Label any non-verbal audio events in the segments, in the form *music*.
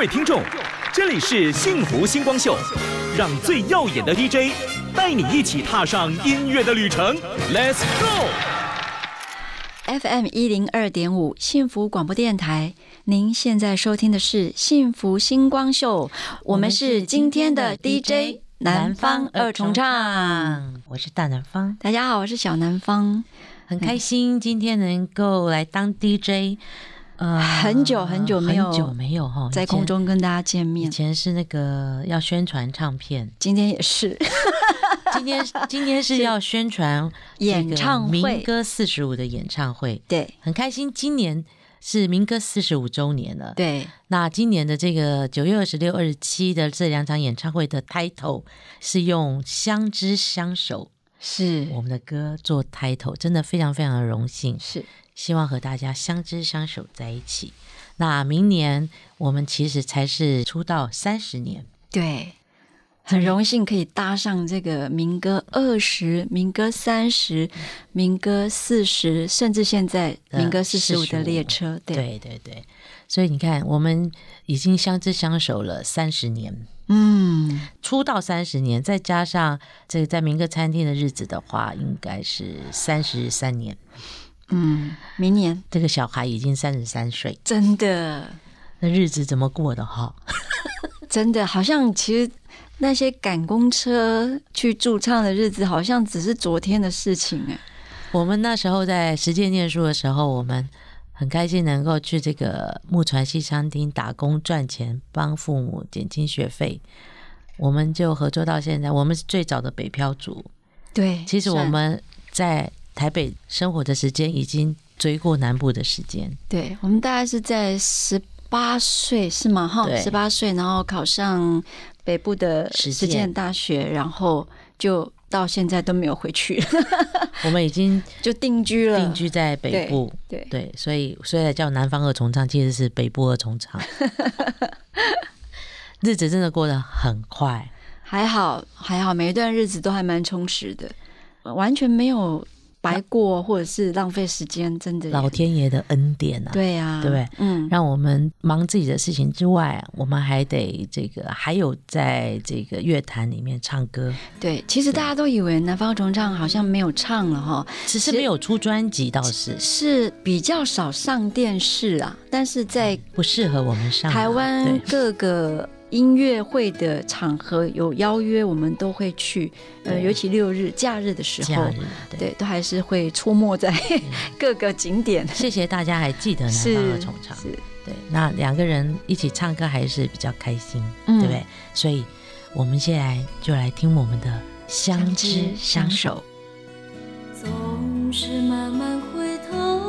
位听众，这里是幸福星光秀，让最耀眼的 *laughs* DJ 带你一起踏上音乐的旅程，Let's go！FM 一零二点五幸福广播电台，您现在收听的是幸福星光秀，我们是今天的 DJ 南方二重唱。，我是大南方，大家好，我是小南方。很开心今天能够来当 DJ。呃，很久很久没有很久没有哈，在空中跟大家见面。以，前是那个要宣传唱片，今天也是。*laughs* 今天今天是要宣传演唱会。民歌四十五的演唱会，对。很开心，今年是民歌四十五周年了。对。那今年的这个九月二十六、二十七的这两场演唱会的 title 是用“相知相守”是。我们的歌做 title，真的非常非常的荣幸。是希望和大家相知相守在一起。那明年我们其实才是出道三十年，对。很荣幸可以搭上这个民歌二十、民歌三十、民歌四十，甚至现在民歌四十五的列车。对，对对对，所以你看，我们已经相知相守了三十年，嗯，出道三十年，再加上这个在民歌餐厅的日子的话，应该是三十三年。嗯，明年这个小孩已经三十三岁，真的那日子怎么过的哈？*laughs* 真的好像其实那些赶公车去驻唱的日子，好像只是昨天的事情哎。我们那时候在实践念书的时候，我们很开心能够去这个木船西餐厅打工赚钱，帮父母减轻学费。我们就合作到现在，我们是最早的北漂族。对，其实我们在台北生活的时间已经追过南部的时间。对我们大概是在十八岁是吗？哈，十八岁，然后考上北部的实实践践大学，然后就到现在都没有回去，*laughs* 我们已经 *laughs* 就定居了。定居在北部，对对，所以所以才叫南方二重唱，其实是北部二重唱。*laughs* 日子真的过得很快，还好还好，每一段日子都还蛮充实的，完全没有白过或者是浪费时间，真的。老天爷的恩典啊！对啊、对不对？嗯，让我们忙自己的事情之外，我们还得这个，还有在这个乐坛里面唱歌，对，其实大家都以为南方重唱好像没有唱了哈，只是没有出专辑倒是是比较少上电视啊，但是在不适合我们上啊。台湾各个音乐会的场合有邀约，我们都会去。呃，尤其六日假日的时候假日，对。对，都还是会出没在各个景点。谢谢大家还记得南是方二重唱，是，对，那两个人一起唱歌还是比较开心，嗯对不对？所以我们现在就来听我们的相知相守。总是慢慢回头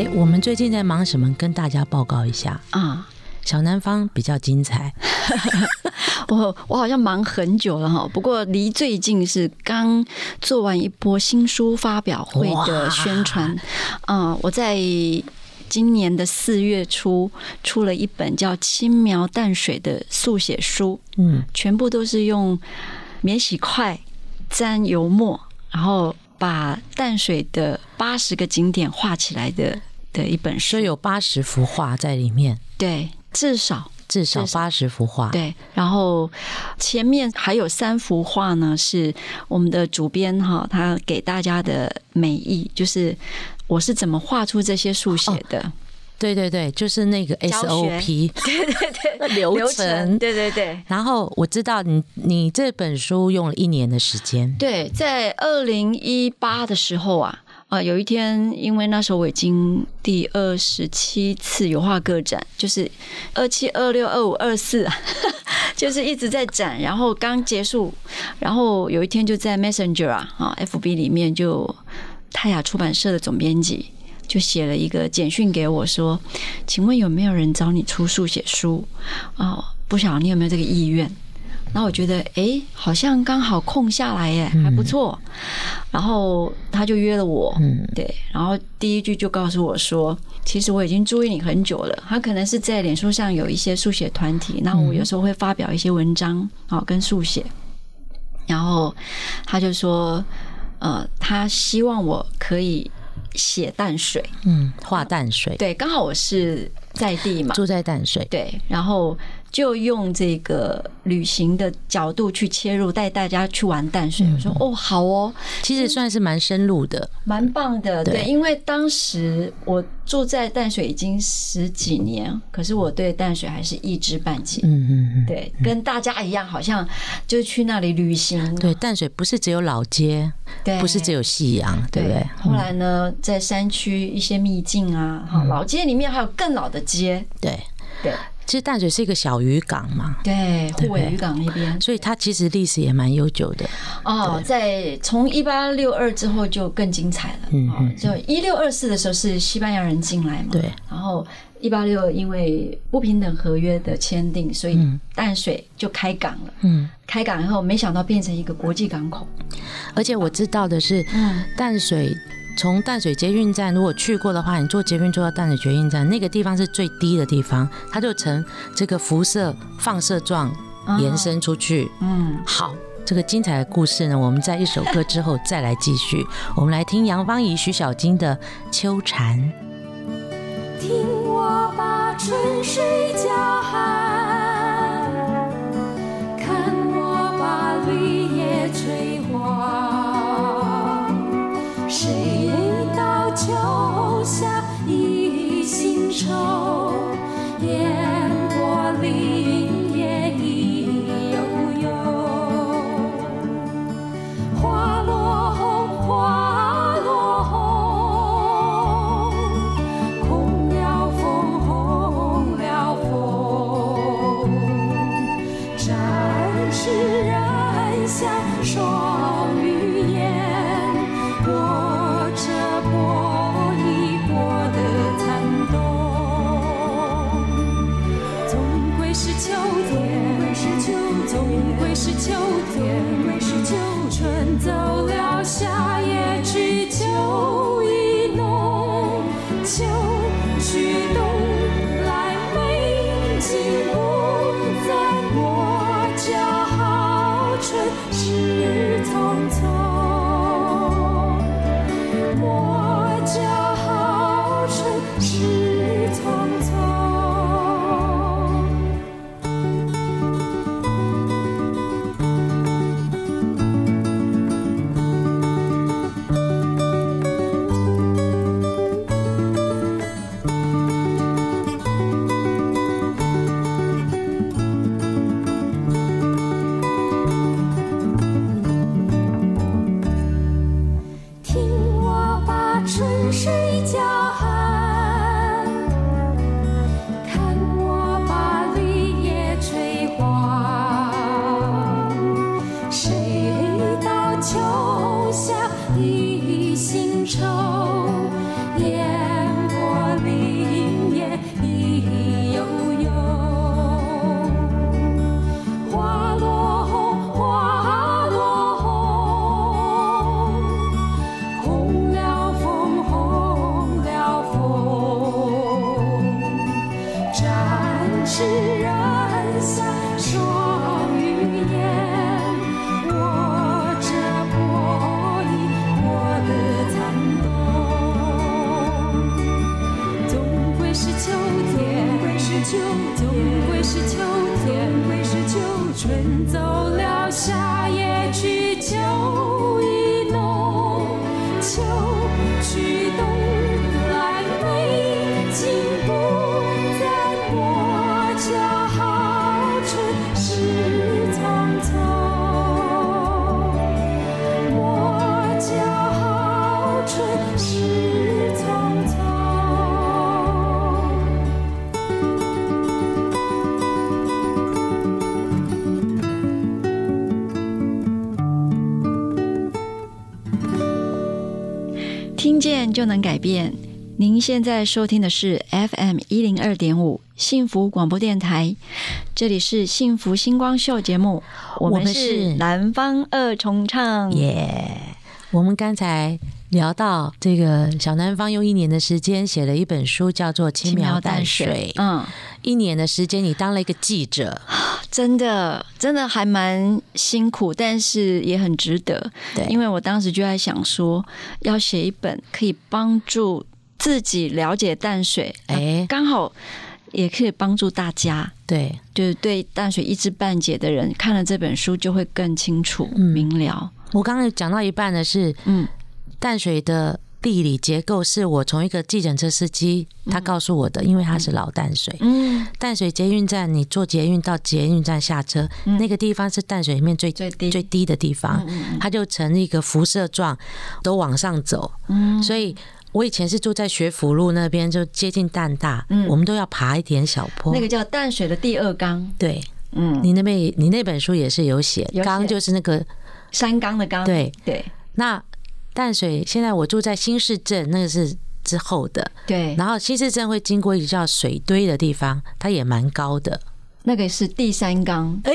哎，我们最近在忙什么？跟大家报告一下。啊。小南方比较精彩，*laughs* 我我好像忙很久了哈，不过离最近是刚做完一波新书发表会的宣传啊，我在今年的四月初出了一本叫《轻描淡水》的速写书，嗯，全部都是用免洗筷沾油墨，然后把淡水的八十个景点画起来的的一本书，所以有八十幅画在里面，对，至少。至少八十幅画。对，然后前面还有三幅画呢，是我们的主编哈，他给大家的美意，就是我是怎么画出这些速写的。对对对，就是那个 SOP *laughs* 对对对，流程。对对对然后我知道你你这本书用了一年的时间，对，在二零一八的时候啊。啊，有一天，因为那时候我已经第二十七次油画个展，就是二七、二六、二五、二四，*laughs* 就是一直在展。然后刚结束，然后有一天就在 Messenger 啊啊 FB 里面，就泰雅出版社的总编辑就写了一个简讯给我说：“请问有没有人找你出速写书？哦，不晓得你有没有这个意愿？”然后我觉得，哎，好像刚好空下来，耶，还不错。然后他就约了我，嗯，对。然后第一句就告诉我说，其实我已经注意你很久了。他可能是在脸书上有一些速写团体，那我有时候会发表一些文章，哦，跟速写。然后他就说，呃，他希望我可以写淡水，嗯，画淡水，对，刚好我是在地嘛，住在淡水，对，然后。就用这个旅行的角度去切入，带大家去玩淡水。我说哦，好哦，其实算是蛮深入的，蛮棒的。对，因为当时我住在淡水已经十几年，可是我对淡水还是一知半解。嗯嗯嗯，对，跟大家一样，好像就去那里旅行。对，淡水不是只有老街，对，不是只有夕阳，对不对？后来呢，在山区一些秘境啊，哈，老街里面还有更老的街。对对。其实淡水是一个小渔港嘛，对，护卫渔港那边，所以它其实历史也蛮悠久的。哦，在从一八六二之后就更精彩了。嗯嗯，就一六二四的时候是西班牙人进来嘛，对。然后一八六因为不平等合约的签订，所以淡水就开港了。嗯，开港以后没想到变成一个国际港口，而且我知道的是，嗯，淡水。从淡水捷运站，如果去过的话，你坐捷运坐到淡水捷运站，那个地方是最低的地方，它就呈这个辐射放射状延伸出去。嗯，好，这个精彩的故事呢，我们在一首歌之后再来继续。我们来听杨芳仪、徐小菁的《秋蝉》。听我把春水叫喊，心是谁家？就能改变。您现在收听的是 FM 一零二点五幸福广播电台，这里是幸福星光秀节目，我们是是南方二重唱。耶我们刚才聊到这个小南方用一年的时间写了一本书，叫做《轻描淡水》。嗯，一年的时间，你当了一个记者，*sighs* 真的真的还蛮辛苦，但是也很值得。对因为我当时就在想说，要写一本可以帮助自己了解淡水，哎刚好也可以帮助大家。对，就是对淡水一知半解的人，看了这本书就会更清楚、嗯明了。我刚才讲到一半的是嗯，淡水的地理结构，是我从一个计程车司机他告诉我的，因为他是老淡水。嗯，淡水捷运站，你坐捷运到捷运站下车，那个地方是淡水里面最最低。最低的地方，它就呈一个辐射状，都往上走。嗯。所以我以前是住在学府路那边，就接近淡大，嗯。我们都要爬一点小坡。那个叫淡水的第二缸，对。嗯，你那边你那本书也是有写缸，就是那个山缸的缸，对。对。那淡水。现在我住在新市镇，那个是之后的。对，然后新市镇会经过一个叫水堆的地方，它也蛮高的。那个是第三缸，哎，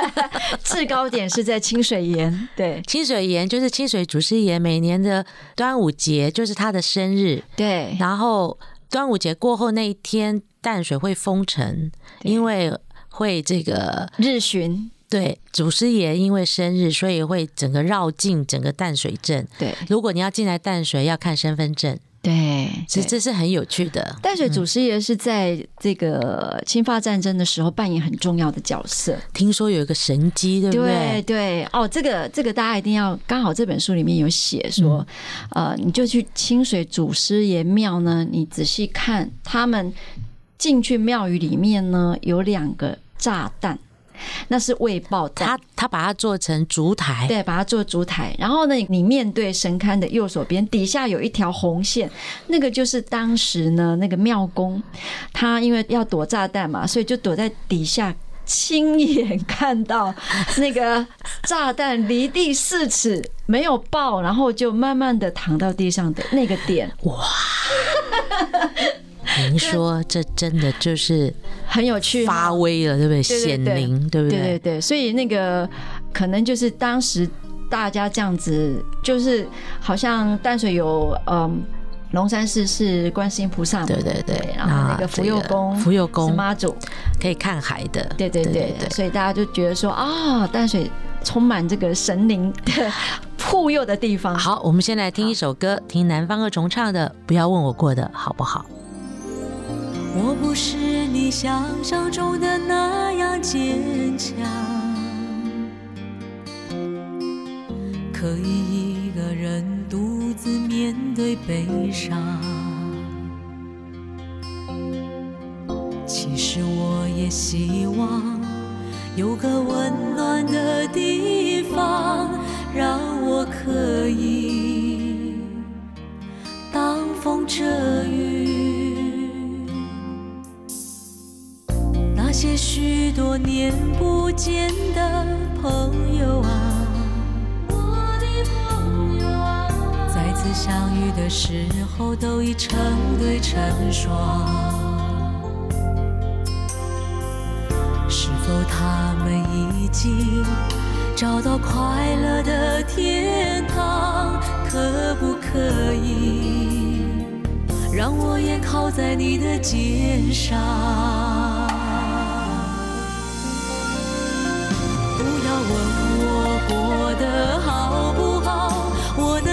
*laughs* 制高点是在清水岩，对清水岩就是清水祖师爷每年的端午节，就是他的生日。对然后端午节过后那一天，淡水会封城，因为会这个日巡，对祖师爷因为生日，所以会整个绕境整个淡水镇。对如果你要进来淡水，要看身份证，对，其实这是很有趣的。淡水祖师爷是在这个侵华战争的时候扮演很重要的角色，听说有一个神机，对不对对？对哦，这个这个大家一定要，刚好这本书里面有写说，呃，你就去清水祖师爷庙呢，你仔细看，他们进去庙宇里面呢有两个炸弹，那是未爆弹他。他把它做成烛台，对，把它做烛台，然后呢，你面对神龛的右手边，底下有一条红线，那个就是当时呢那个庙公，他因为要躲炸弹嘛，所以就躲在底下。亲眼看到那个炸弹离地四尺没有爆，然后就慢慢的躺到地上的那个点，*laughs* *laughs* 您说这真的就是很有趣，发威了，对不对？显灵，对不对对对对，所以那个可能就是当时大家这样子，就是好像淡水有嗯。龙山寺是观世音菩萨，对对对然后那个福佑宫，福佑宫妈祖，可以看海的，对对对对所以大家就觉得说啊，淡水充满这个神灵的 *laughs* 护佑的地方。好，我们先来听一首歌，听南方二重唱的《不要问我过得好不好》。我不是你想象中的那样坚强，可以一个人独自面对悲伤。其实我也希望有个温暖的地方，让我可以挡风遮雨。那些许多年不见的朋友啊，我的朋友啊，再次相遇的时候都已成对成双。是否他们已经找到快乐的天堂？可不可以让我也靠在你的肩上？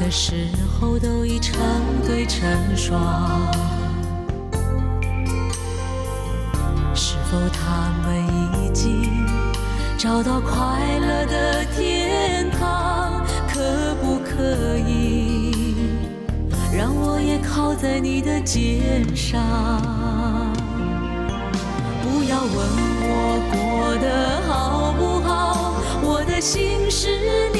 的时候都已成对成双。是否他们已经找到快乐的天堂？可不可以让我也靠在你的肩上？不要问我过得好不好，我的心事你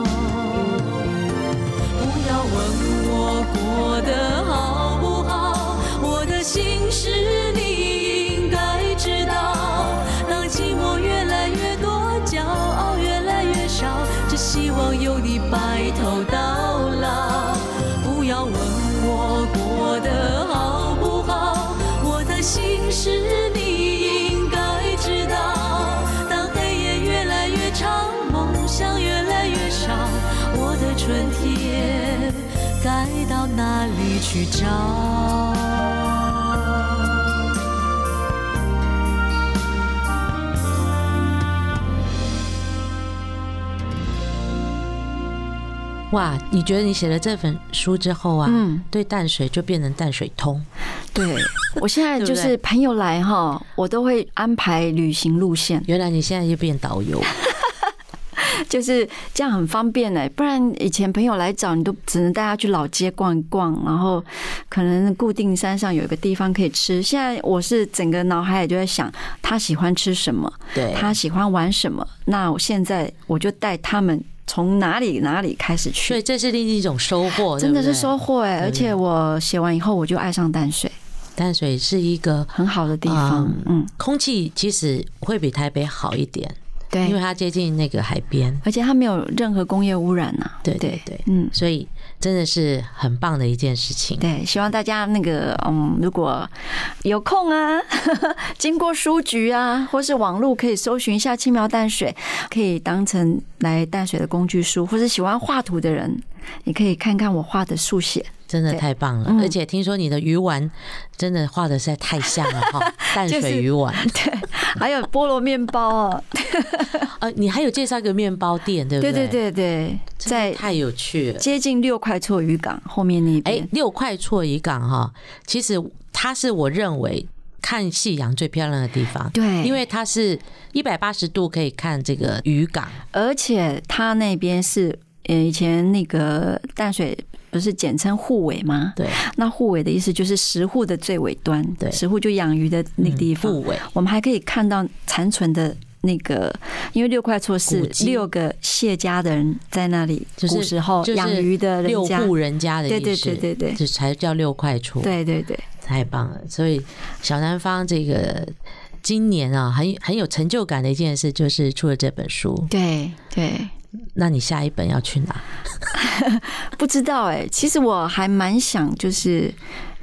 哇，你觉得你写了这本书之后啊，嗯。对淡水就变成淡水通，对 *laughs* 我现在就是朋友来哈，我都会安排旅行路线，原来你现在就变导游，*laughs* 就是这样很方便呢。不然以前朋友来找你都只能带他去老街逛一逛，然后可能固定山上有一个地方可以吃。现在我是整个脑海里就在想他喜欢吃什么，对，他喜欢玩什么，那我现在我就带他们从哪里哪里开始去？所以去。这是另一种收获，真的是收获哎！对而且我写完以后，我就爱上淡水，淡水是一个很好的地方。嗯，空气其实会比台北好一点，对，因为它接近那个海边，而且它没有任何工业污染呐、对对对，嗯，所以真的是很棒的一件事情。对，希望大家那个嗯，如果有空啊，*laughs* 经过书局啊，或是网络可以搜寻一下轻描淡水，可以当成来淡水的工具书，或是喜欢画图的人，你可以看看我画的速写。真的太棒了，嗯而且听说你的鱼丸真的画的实在太像了哈，*laughs* 淡水鱼丸。*laughs* 对，还有菠萝面包 *laughs* 哦，呃，你还有介绍一个面包店，对不对对对对对，在太有趣了。接近六块厝渔港后面那边哎边，，六块厝渔港哈，其实它是我认为看夕阳最漂亮的地方。对因为它是一百八十度可以看这个渔港，而且它那边是呃以前那个淡水不是简称护尾吗？对，那护尾的意思就是石户的最尾端，对石户就养鱼的那个地方。部尾我们还可以看到残存的那个，因为六块厝是六个谢家的人在那里，就是古时候就是养鱼的人六家。户人家的意对思，对对对对这才叫六块厝，，对对对，太棒了。所以小南方这个今年啊，很很有成就感的一件事，就是出了这本书。对对，那你下一本要去哪？*laughs* 不知道哎、其实我还蛮想就是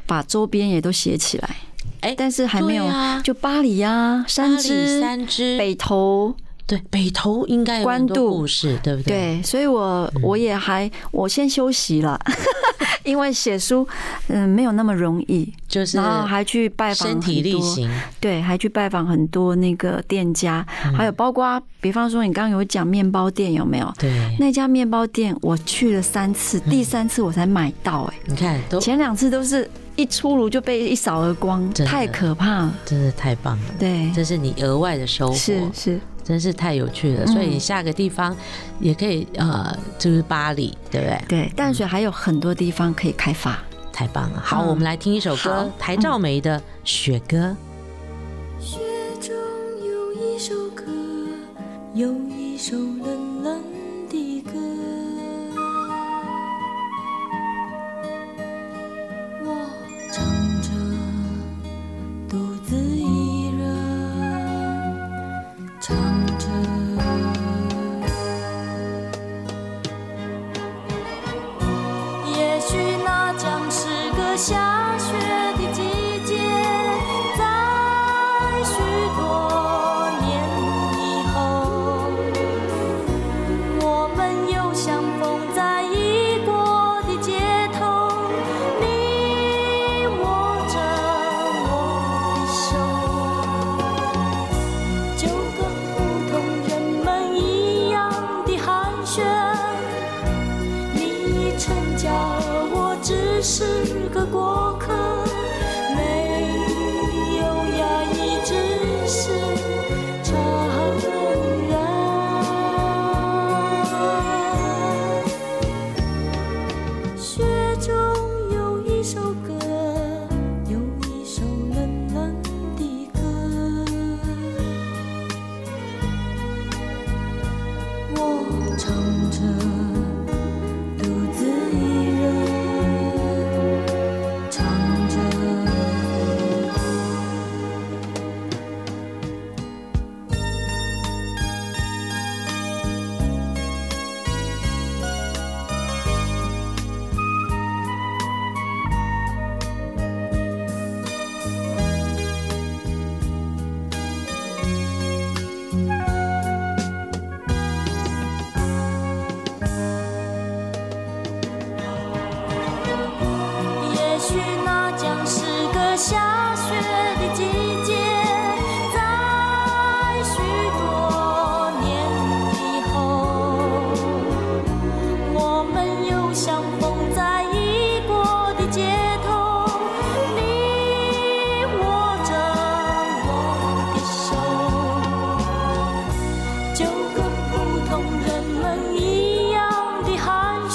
把周边也都写起来，哎但是还没有，啊就巴黎啊，三只、三只北投，对北投应该有很多关渡。故事，对不对？对，所以我嗯。我也还我先休息了，*laughs* 因为写书嗯没有那么容易，就是然后还去拜访身体力行，对，还去拜访很多那个店家，嗯。还有包括比方说你刚刚有讲面包店有没有？对，那家面包店我去了三次，第三次我才买到、哎、你看都前两次都是一出炉就被一扫而光，太可怕了。真的太棒了，对，这是你额外的收获，是是，真是太有趣了，所以下个地方也可以呃，就是巴黎对不对？对，淡水还有很多地方可以开发，太棒了。好，我们来听一首歌，台照梅的雪歌。雪中有一首歌，有一首冷。下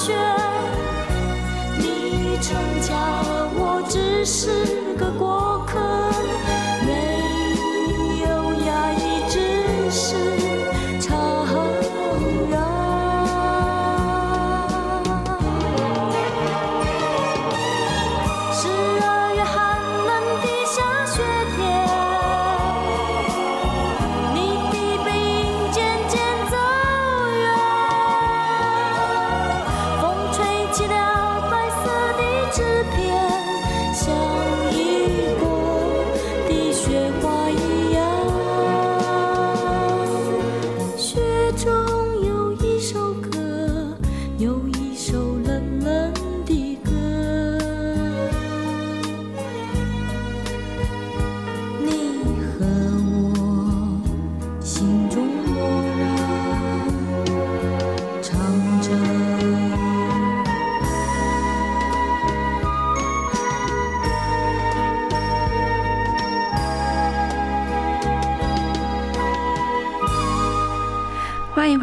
雪，你成家，我只是。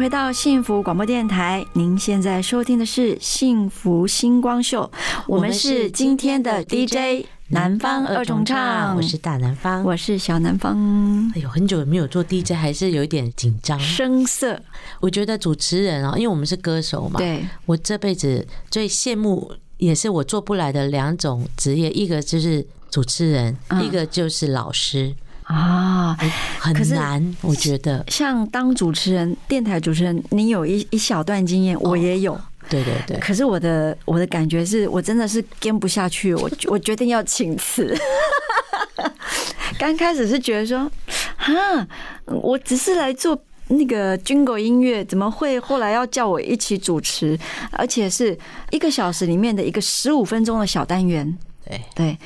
回到幸福广播电台，您现在收听的是《幸福星光秀》，我们是今天的 DJ 南方二重唱，我是大南方。我是小南方，哎呦，很久没有做 DJ，还是有一点紧张。声色。我觉得主持人啊，因为我们是歌手嘛，对，我这辈子最羡慕也是我做不来的两种职业，一个就是主持人，嗯。一个就是老师，啊。很难，我觉得。像当主持人、电台主持人，你有一一小段经验，我也有。对对对，可是我的我的感觉是我真的是跟不下去，我 *laughs* 我决定要请辞。*laughs* 刚开始是觉得说，哈，我只是来做那个军狗音乐，怎么会后来要叫我一起主持，而且是一个小时里面的一个十五分钟的小单元。对对，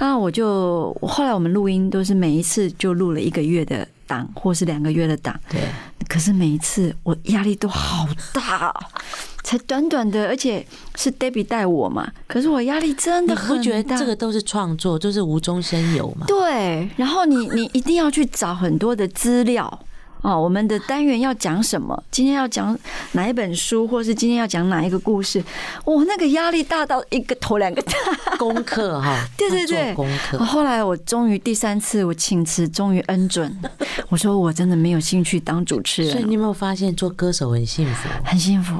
那我就后来我们录音都是每一次就录了一个月的档，或是两个月的档。对，可是每一次我压力都好大哦，*laughs* 才短短的，而且是 Debbie 带我嘛，可是我压力真的很不觉得大这个都是创作，就是无中生有嘛？对，然后你 *laughs* 你一定要去找很多的资料，哦，我们的单元要讲什么？今天要讲哪一本书，或是今天要讲哪一个故事？哇，那个压力大到一个头两个大。功课哈，对 *laughs* 对对，功课。后来我终于第三次我请辞，终于恩准。*laughs* 我说我真的没有兴趣当主持人，所以你有没有发现做歌手很幸福？很幸福，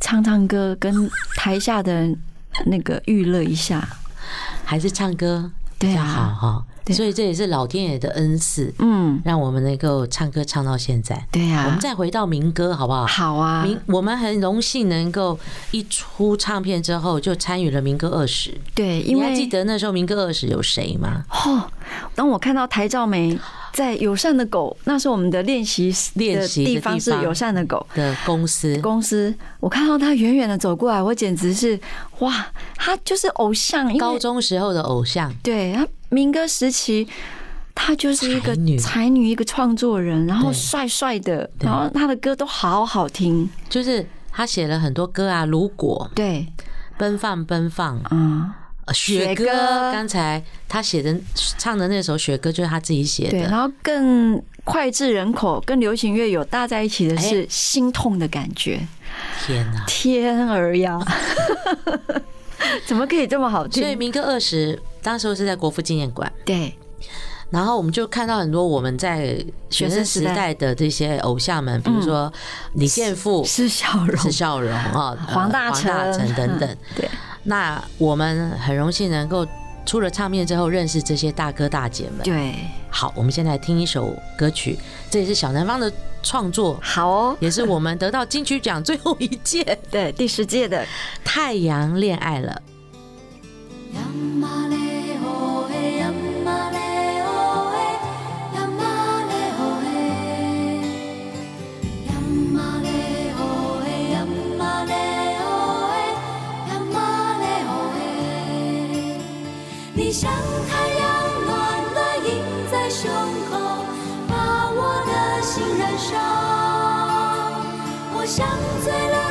唱唱歌跟台下的人那个娱乐一下。还是唱歌比较对啊好哈？对所以这也是老天爷的恩赐，嗯，让我们能够唱歌唱到现在。对呀、我们再回到民歌好不好？好啊，民我们很荣幸能够一出唱片之后就参与了民歌二十。对，因你还记得那时候民歌二十有谁吗？哦，当我看到台照梅在友善的狗，那是我们的练习练习的地方是友善的狗。的公司。公司，我看到他远远的走过来，我简直是哇，他就是偶像，高中时候的偶像，对他民歌时期，他就是一个才女。才女，一个创作人，然后对。帅帅的，然后他的歌都好好听。就是他写了很多歌啊，如果。对，奔放奔放，嗯，呃雪雪歌，刚才他写的唱的那首雪歌就是他自己写对，的，然后更脍炙人口、跟流行乐有搭在一起的是哎。心痛的感觉。天哪！天儿呀，*laughs* 怎么可以这么好听？所以民歌二十当时候是在国父纪念馆，对，然后我们就看到很多我们在学生时代的这些偶像们，比如说李健富、是笑容，是笑容啊，呃黄大成、黄大成等等。嗯。*laughs* 对，那我们很荣幸能够出了唱片之后认识这些大哥大姐们。对，好，我们先来听一首歌曲，这也是小南方的创作，好哦，也是我们得到金曲奖最后一届 *laughs* 对，第十届的《太阳恋爱了》。你像太阳暖暖映在胸口，把我的心燃烧。我像醉了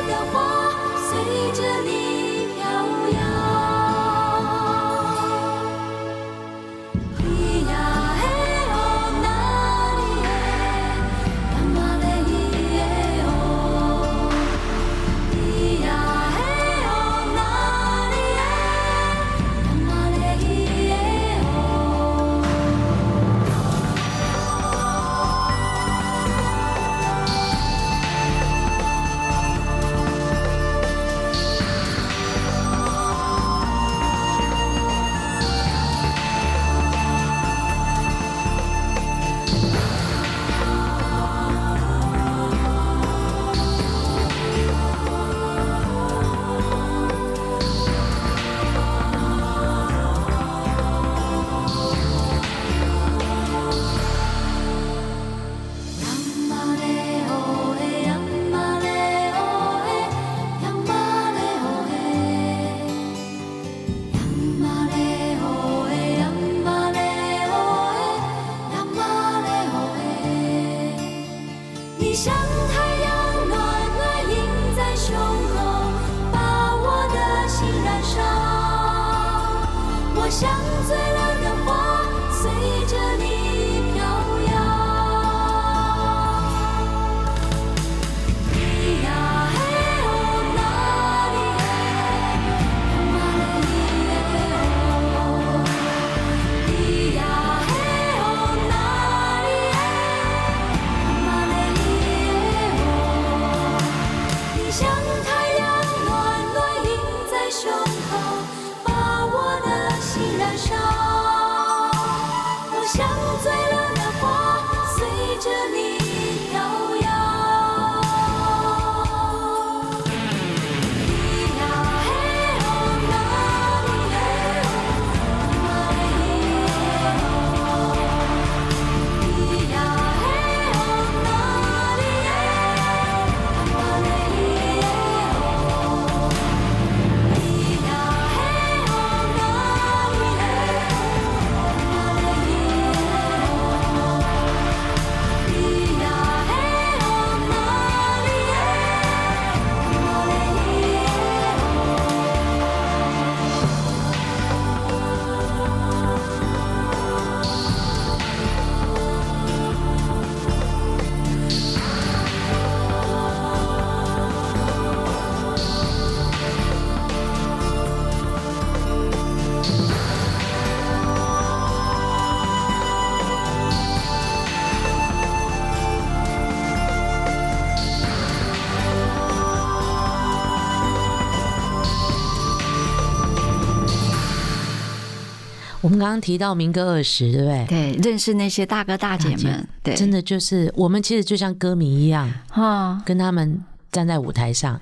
刚刚提到民歌二十，对不对？对，认识那些大哥大姐们，对，真的就是我们其实就像歌迷一样，哈，跟他们站在舞台上。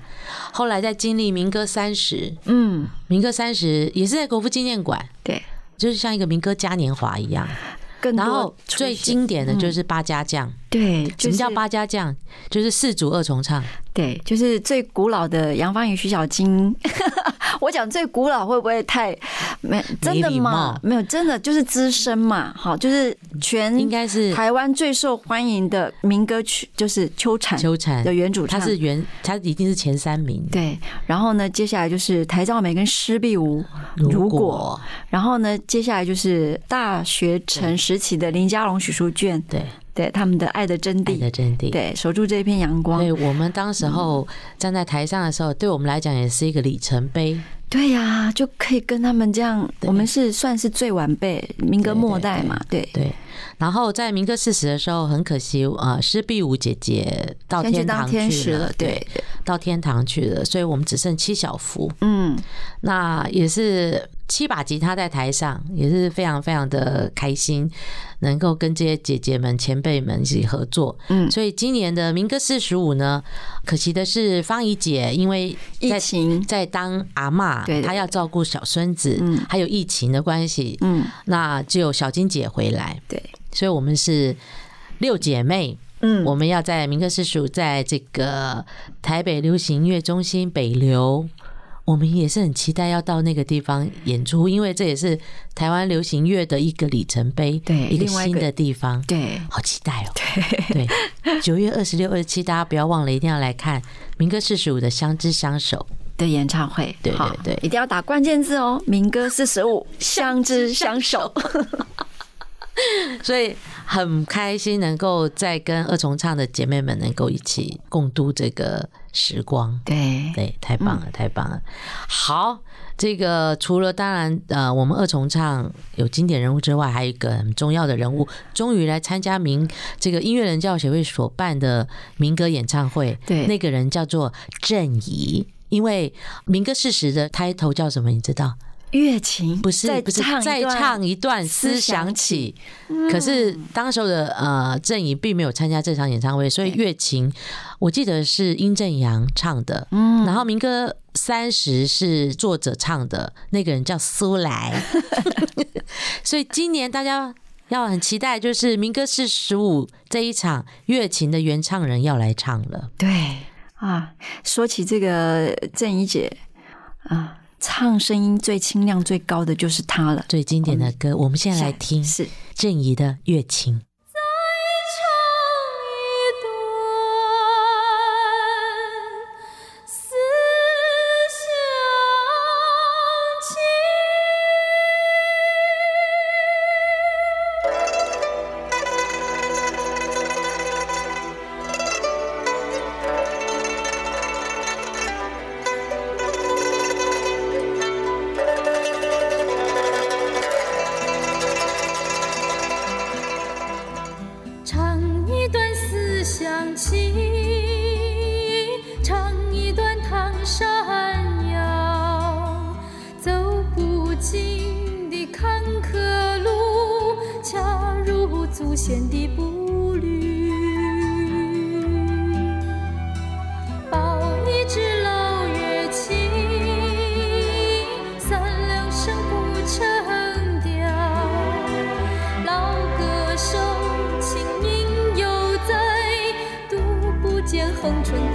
后来在经历民歌三十，嗯，民歌三十也是在国父纪念馆，对，就是像一个民歌嘉年华一样。更然后最现经典的就是八家将，对，就是什么叫八家将？就是四组二重唱，对，就是最古老的杨芳宇、徐小菁。我讲最古老会不会太没真的礼吗？没有，真的就是资深嘛。好，就是全应该是台湾最受欢迎的民歌曲，就是秋蝉秋蝉的原主唱。他是原，他一定是前三名。对，然后呢，接下来就是台兆美跟施碧梧，如果，然后呢，接下来就是大学城时期的林家龙、许淑娟，对对他们的《爱的真爱谛的》，真谛，对，守住这片阳光。对，我们当时候站在台上的时候，对我们来讲也是一个里程碑。对呀、就可以跟他们这样，我们是算是最晚辈，民歌末代嘛，对，对，然后在民歌四十的时候，很可惜，啊，施碧舞姐姐到天堂去了对到天堂去了，所以我们只剩七小福。嗯，那也是七把吉他在台上，也是非常非常的开心，能够跟这些姐姐们、前辈们一起合作。嗯所以今年的民歌四十五呢，可惜的是方怡姐因为疫情，在当阿嬷，对对她要照顾小孙子，嗯还有疫情的关系，嗯，那只有小金姐回来，对，所以我们是六姐妹。嗯，我们要在民歌四十五，在这个台北流行音乐中心北流，我们也是很期待要到那个地方演出，因为这也是台湾流行乐的一个里程碑，对一个新的地方，对，好期待哦！对，九月二十六、二十七，大家不要忘了，一定要来看民歌四十五的相知相守。的演唱会，对对好对。一定要打关键字哦，民歌四十五，相知相守，*laughs* *laughs* *laughs* *laughs* 所以很开心能够再跟二重唱的姐妹们能够一起共度这个时光。对，对，太棒了，太棒了。好，这个除了当然呃，我们二重唱有经典人物之外，还有一个很重要的人物，终于来参加民这个音乐人教协会所办的民歌演唱会。对那个人叫做郑怡。因为民歌事实的 title 叫什么？你知道？乐琴不是再不是唱再唱一段思思想想起。起，可是当时候的呃郑怡并没有参加这场演唱会，所以乐琴我记得是殷正阳唱的，嗯。然后民歌三十是作者唱的，那个人叫苏来，*laughs* 所以今年大家要很期待，就是民歌四十五这一场乐琴的原唱人要来唱了，对。啊，说起这个郑怡姐啊，唱声音最清亮、最高的就是他了。最经典的歌，我们现在来听是郑怡的《月琴》。风吹。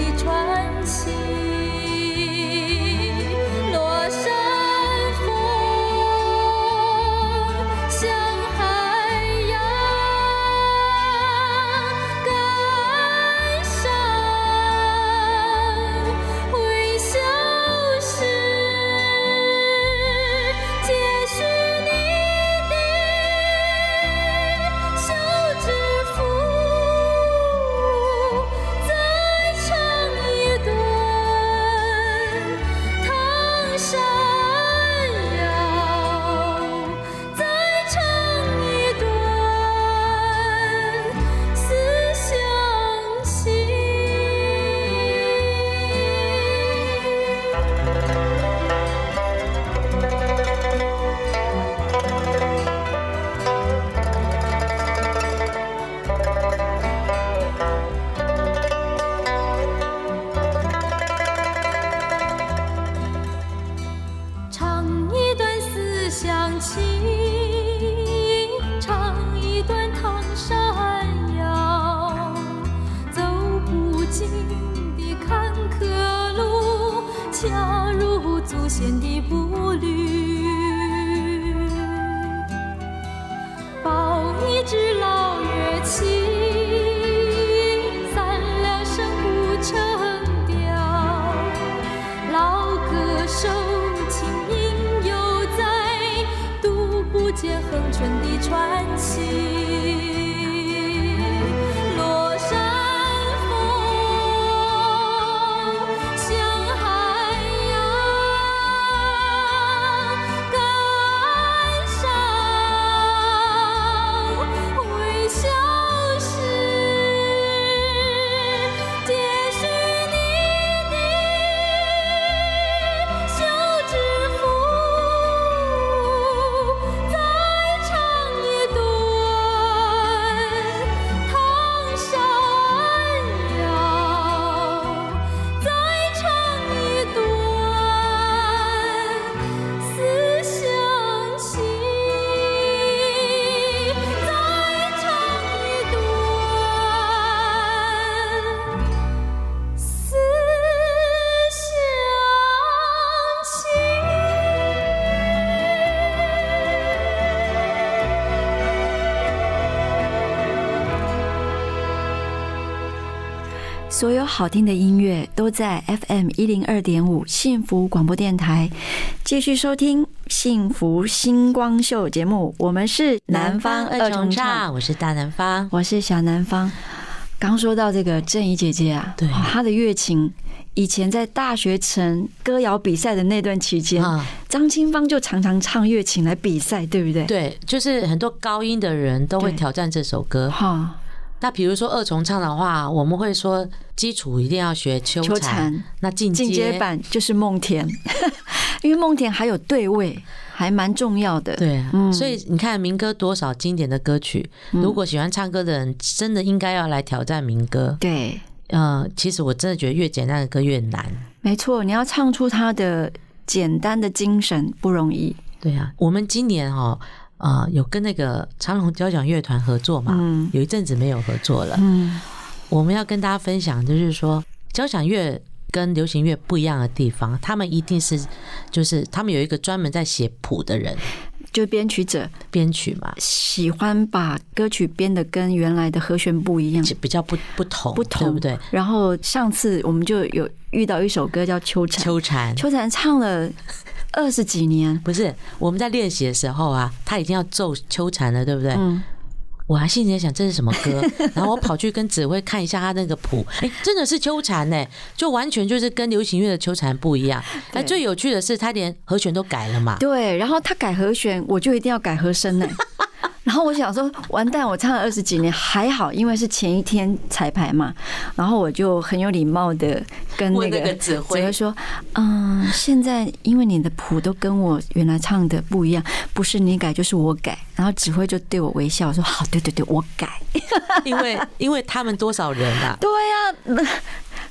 结恒泉的传奇。所有好听的音乐都在 FM 一零二点五幸福广播电台。继续收听《幸福星光秀》节目，我们是南方二重唱，我是大南方。我是小南方。刚说到这个郑怡姐姐啊，对她的乐琴，以前在大学城歌谣比赛的那段期间，啊，张清芳就常常唱乐琴来比赛，对不对？对，就是很多高音的人都会挑战这首歌。哈，那比如说二重唱的话，我们会说基础一定要学秋秋蝉蝉，那进进阶版就是梦田，*laughs* 因为梦田还有对位，还蛮重要的。对啊，嗯所以你看民歌多少经典的歌曲，如果喜欢唱歌的人，真的应该要来挑战民歌。对，呃，其实我真的觉得越简单的歌越难。没错，你要唱出他的简单的精神不容易。对啊，我们今年哦，呃，有跟那个长隆交响乐团合作嘛，嗯。有一阵子没有合作了。嗯，我们要跟大家分享，就是说交响乐跟流行乐不一样的地方，他们一定是就是他们有一个专门在写谱的人就编曲者。编曲嘛，喜欢把歌曲编的跟原来的和弦不一样。比较不不同，不同。对不对？然后上次我们就有遇到一首歌叫《秋蝉》，秋蝉。秋蝉唱了二十几年，不是我们在练习的时候啊，他已经要奏秋蝉了，对不对？嗯，我还心里在想这是什么歌，*laughs* 然后我跑去跟指挥看一下他那个谱，哎，真的是秋蝉呢，就完全就是跟流行乐的秋蝉不一样。哎，最有趣的是他连和弦都改了嘛，对，然后他改和弦，我就一定要改和声呢。*laughs* *laughs* 然后我想说，完蛋，我唱了二十几年，还好，因为是前一天彩排嘛。然后我就很有礼貌的跟那个指挥说，嗯，现在因为你的谱都跟我原来唱的不一样，不是你改就是我改。然后指挥就对我微笑说，好，对对对，我改。因为因为他们多少人啊，*laughs* 对呀、那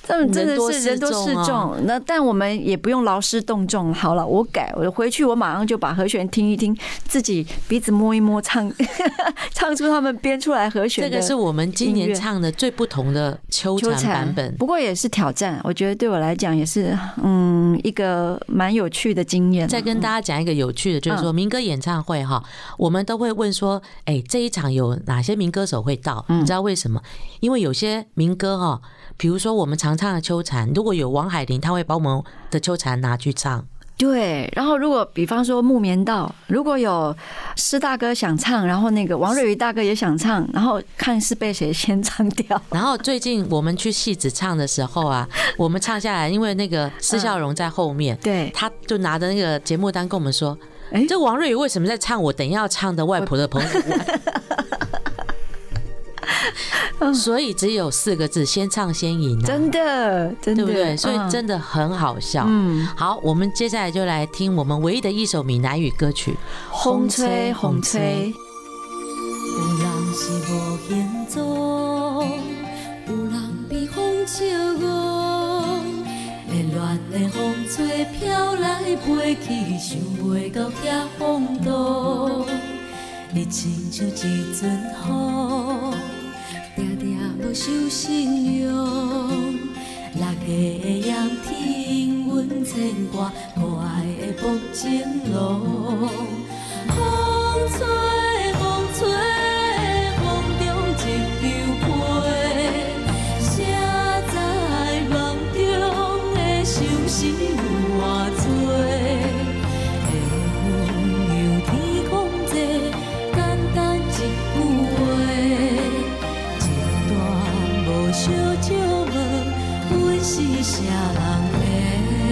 他们真的是人多势众。那但我们也不用劳师动众。好了，我改，我回去我马上就把和弦听一听，自己鼻子摸一摸，唱 *laughs* 唱出他们编出来和弦。这个是我们今年唱的最不同的秋蝉版本。不过也是挑战。我觉得对我来讲也是嗯一个蛮有趣的经验啊。再跟大家讲一个有趣的，就是嗯说民歌演唱会哈，我们都会问说，哎，这一场有哪些民歌手会到？嗯你知道为什么？因为有些民歌哈，比如说我们常唱的秋蝉，如果有王海玲，他会把我们的秋蝉拿去唱。对，然后如果比方说木棉道，如果有施大哥想唱，然后那个王瑞宇大哥也想唱，然后看是被谁先唱掉。*laughs* 然后最近我们去戏子唱的时候啊，*laughs* 我们唱下来，因为那个施孝荣在后面，对，他就拿着那个节目单跟我们说。哎这王瑞宇为什么在唱我等一下要唱的外婆的澎湖湾？*laughs* *laughs* 所以只有四个字：先唱先赢、啊，真的，真的，对不对？所以嗯。真的很好笑。嗯，好，我们接下来就来听我们唯一的一首闽南语歌曲《风吹风吹，有人是无行踪，有人被风笑憨，连乱的风吹飘来飞去，想袂到遐风度。你亲像一阵风，定定无受信用。六月的阳天，阮牵挂，可爱的薄情郎。风吹，小借问，阮是谁人的？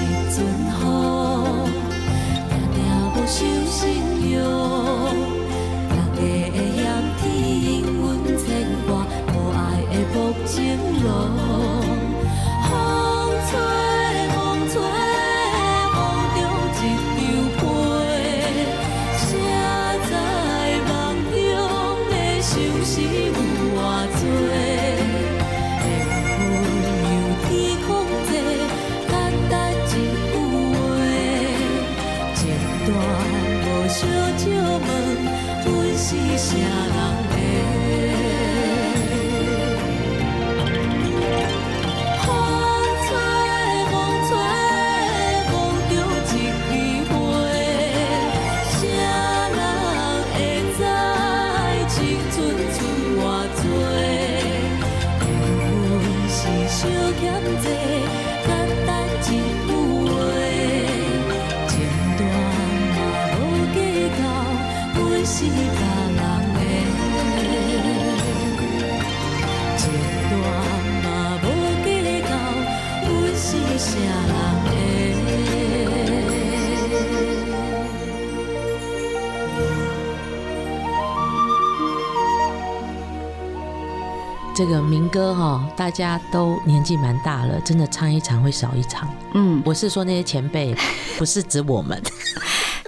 一阵雨，定定无收信用。这个民歌哈、大家都年纪蛮大了，真的唱一场会少一场。嗯，我是说那些前辈，*laughs* 不是指我们。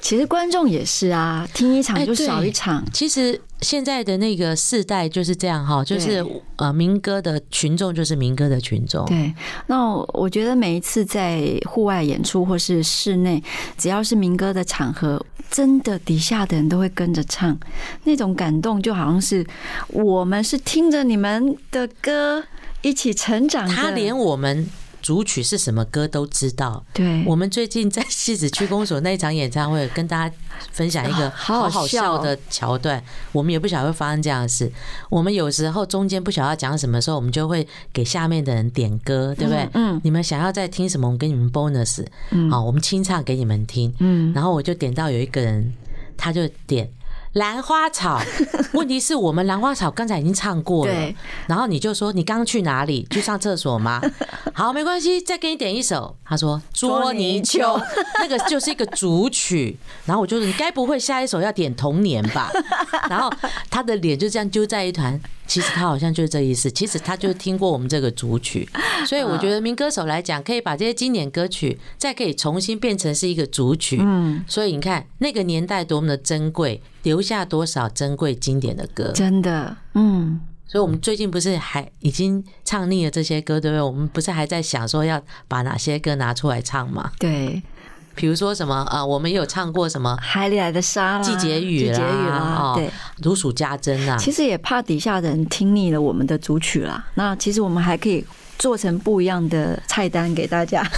其实观众也是啊，听一场就少一场。其实现在的那个世代就是这样哈，就是呃民歌的群众就是民歌的群众。对，那我觉得每一次在户外演出或是室内，只要是民歌的场合，真的底下的人都会跟着唱，那种感动就好像是我们是听着你们的歌一起成长的。他连我们主曲是什么歌都知道。对我们最近在戏子区公所那一场演唱会，跟大家分享一个好好笑的桥段。我们也不晓得会发生这样的事。我们有时候中间不晓得要讲什么时候，我们就会给下面的人点歌，对不对？嗯你们想要再听什么，我们给你们 bonus，嗯好，我们清唱给你们听。嗯然后我就点到有一个人，他就点兰花草，*laughs* 问题是我们兰花草刚才已经唱过了，然后你就说你刚刚去哪里？去上厕所吗？*laughs* 好，没关系，再给你点一首。他说捉泥鳅，*laughs* 那个就是一个主曲。然后我就说你该不会下一首要点童年吧？然后他的脸就这样揪在一团。其实他好像就是这意思，其实他就听过我们这个主曲，所以我觉得民歌手来讲，可以把这些经典歌曲再可以重新变成是一个主曲。嗯，所以你看那个年代多么的珍贵，留下多少珍贵经典的歌。真的，嗯，所以我们最近不是还已经唱腻了这些歌，对不对？我们不是还在想说要把哪些歌拿出来唱吗？对，比如说什么啊、呃我们也有唱过什么海里来的沙啦，季节雨季节啦，雨啦，哦对。如数家珍啊。其实也怕底下的人听腻了我们的主曲啦。那其实我们还可以做成不一样的菜单给大家。*laughs*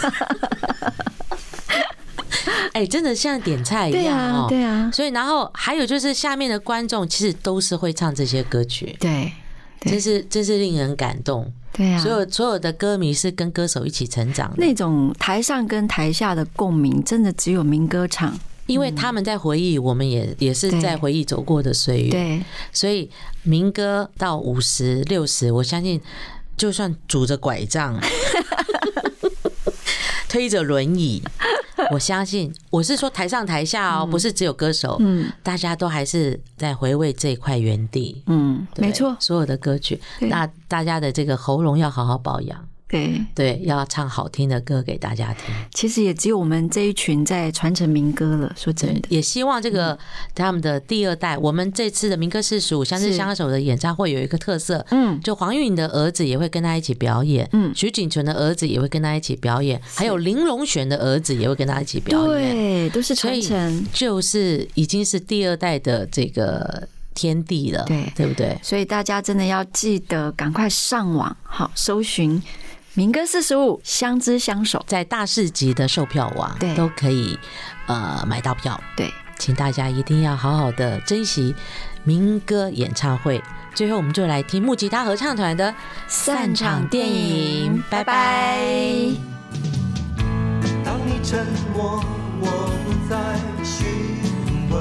哎、真的像点菜一样哦。，对啊，所以，然后还有就是下面的观众其实都是会唱这些歌曲，对，对真是真是令人感动。对啊。所有所有的歌迷是跟歌手一起成长的，那种台上跟台下的共鸣，真的只有民歌唱。因为他们在回忆，我们也也是在回忆走过的岁月。对，所以民歌到五十六十，我相信就算拄着拐杖，*laughs* 推着轮椅，*laughs* 我相信我是说台上台下哦，不是只有歌手，嗯。大家都还是在回味这一块原地。嗯，没错，所有的歌曲，那大家的这个喉咙要好好保养，对。对，要唱好听的歌给大家听。其实也只有我们这一群在传承民歌了。说真，的，也希望这个他们的第二代，我们这次的民歌四十五相知是相守的演唱会有一个特色，嗯，就黄韵的儿子也会跟他一起表演，嗯徐锦纯的儿子也会跟他一起表演，还有林隆璇的儿子也会跟他一起表演，对，都是传承。就是已经是第二代的这个天地了，对对不对？所以大家真的要记得赶快上网，好搜寻民歌四十五，相知相守。在大市集的售票网对都可以呃买到票，对，请大家一定要好好的珍惜民歌演唱会。最后，我们就来听木吉他合唱团的散场电影，拜拜。当你沉默，我不再询问；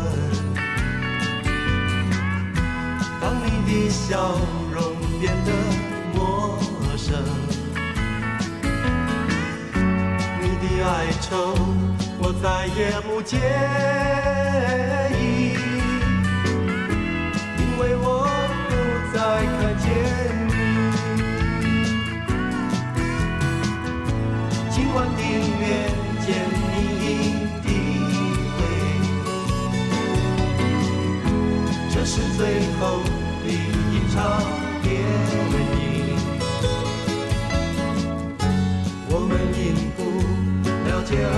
当你的笑容变得陌生，愁我再也不介意，因为我不再看见你。今晚的月见你的回，这是最后不了解而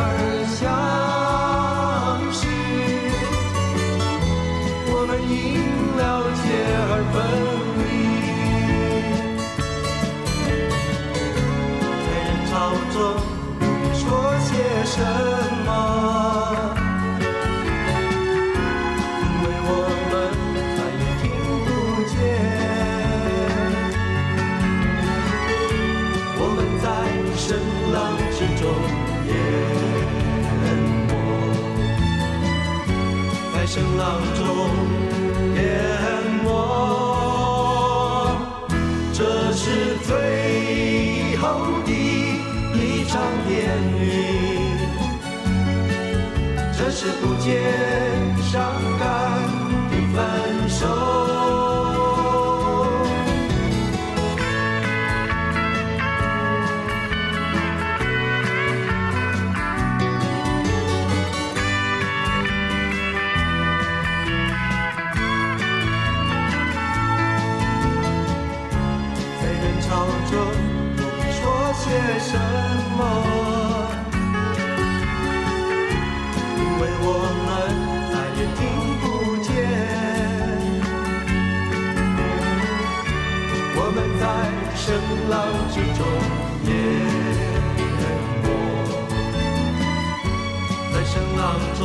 相识，我们因了解而分离。在人潮中，你说些什么？声浪中淹没。这是最后的一场电影，这是不见伤在人潮中，不必说些什么，因为我们再也听不见。我们在声浪之中淹没，在声浪中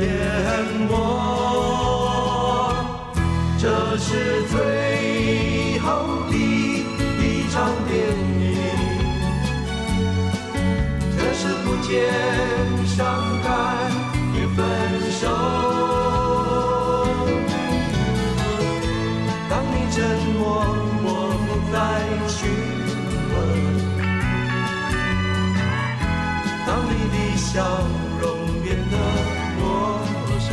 淹没。这是最是不见伤感与分手。当你沉默，我不再询问。当你的笑容变得陌生，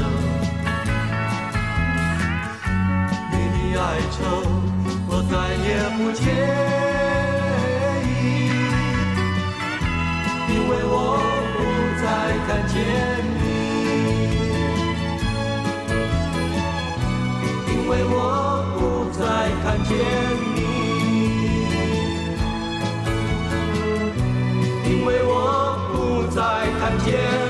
你的哀愁我再也不见。因为我不再看见你。因为我不再看见你。因为我不再看见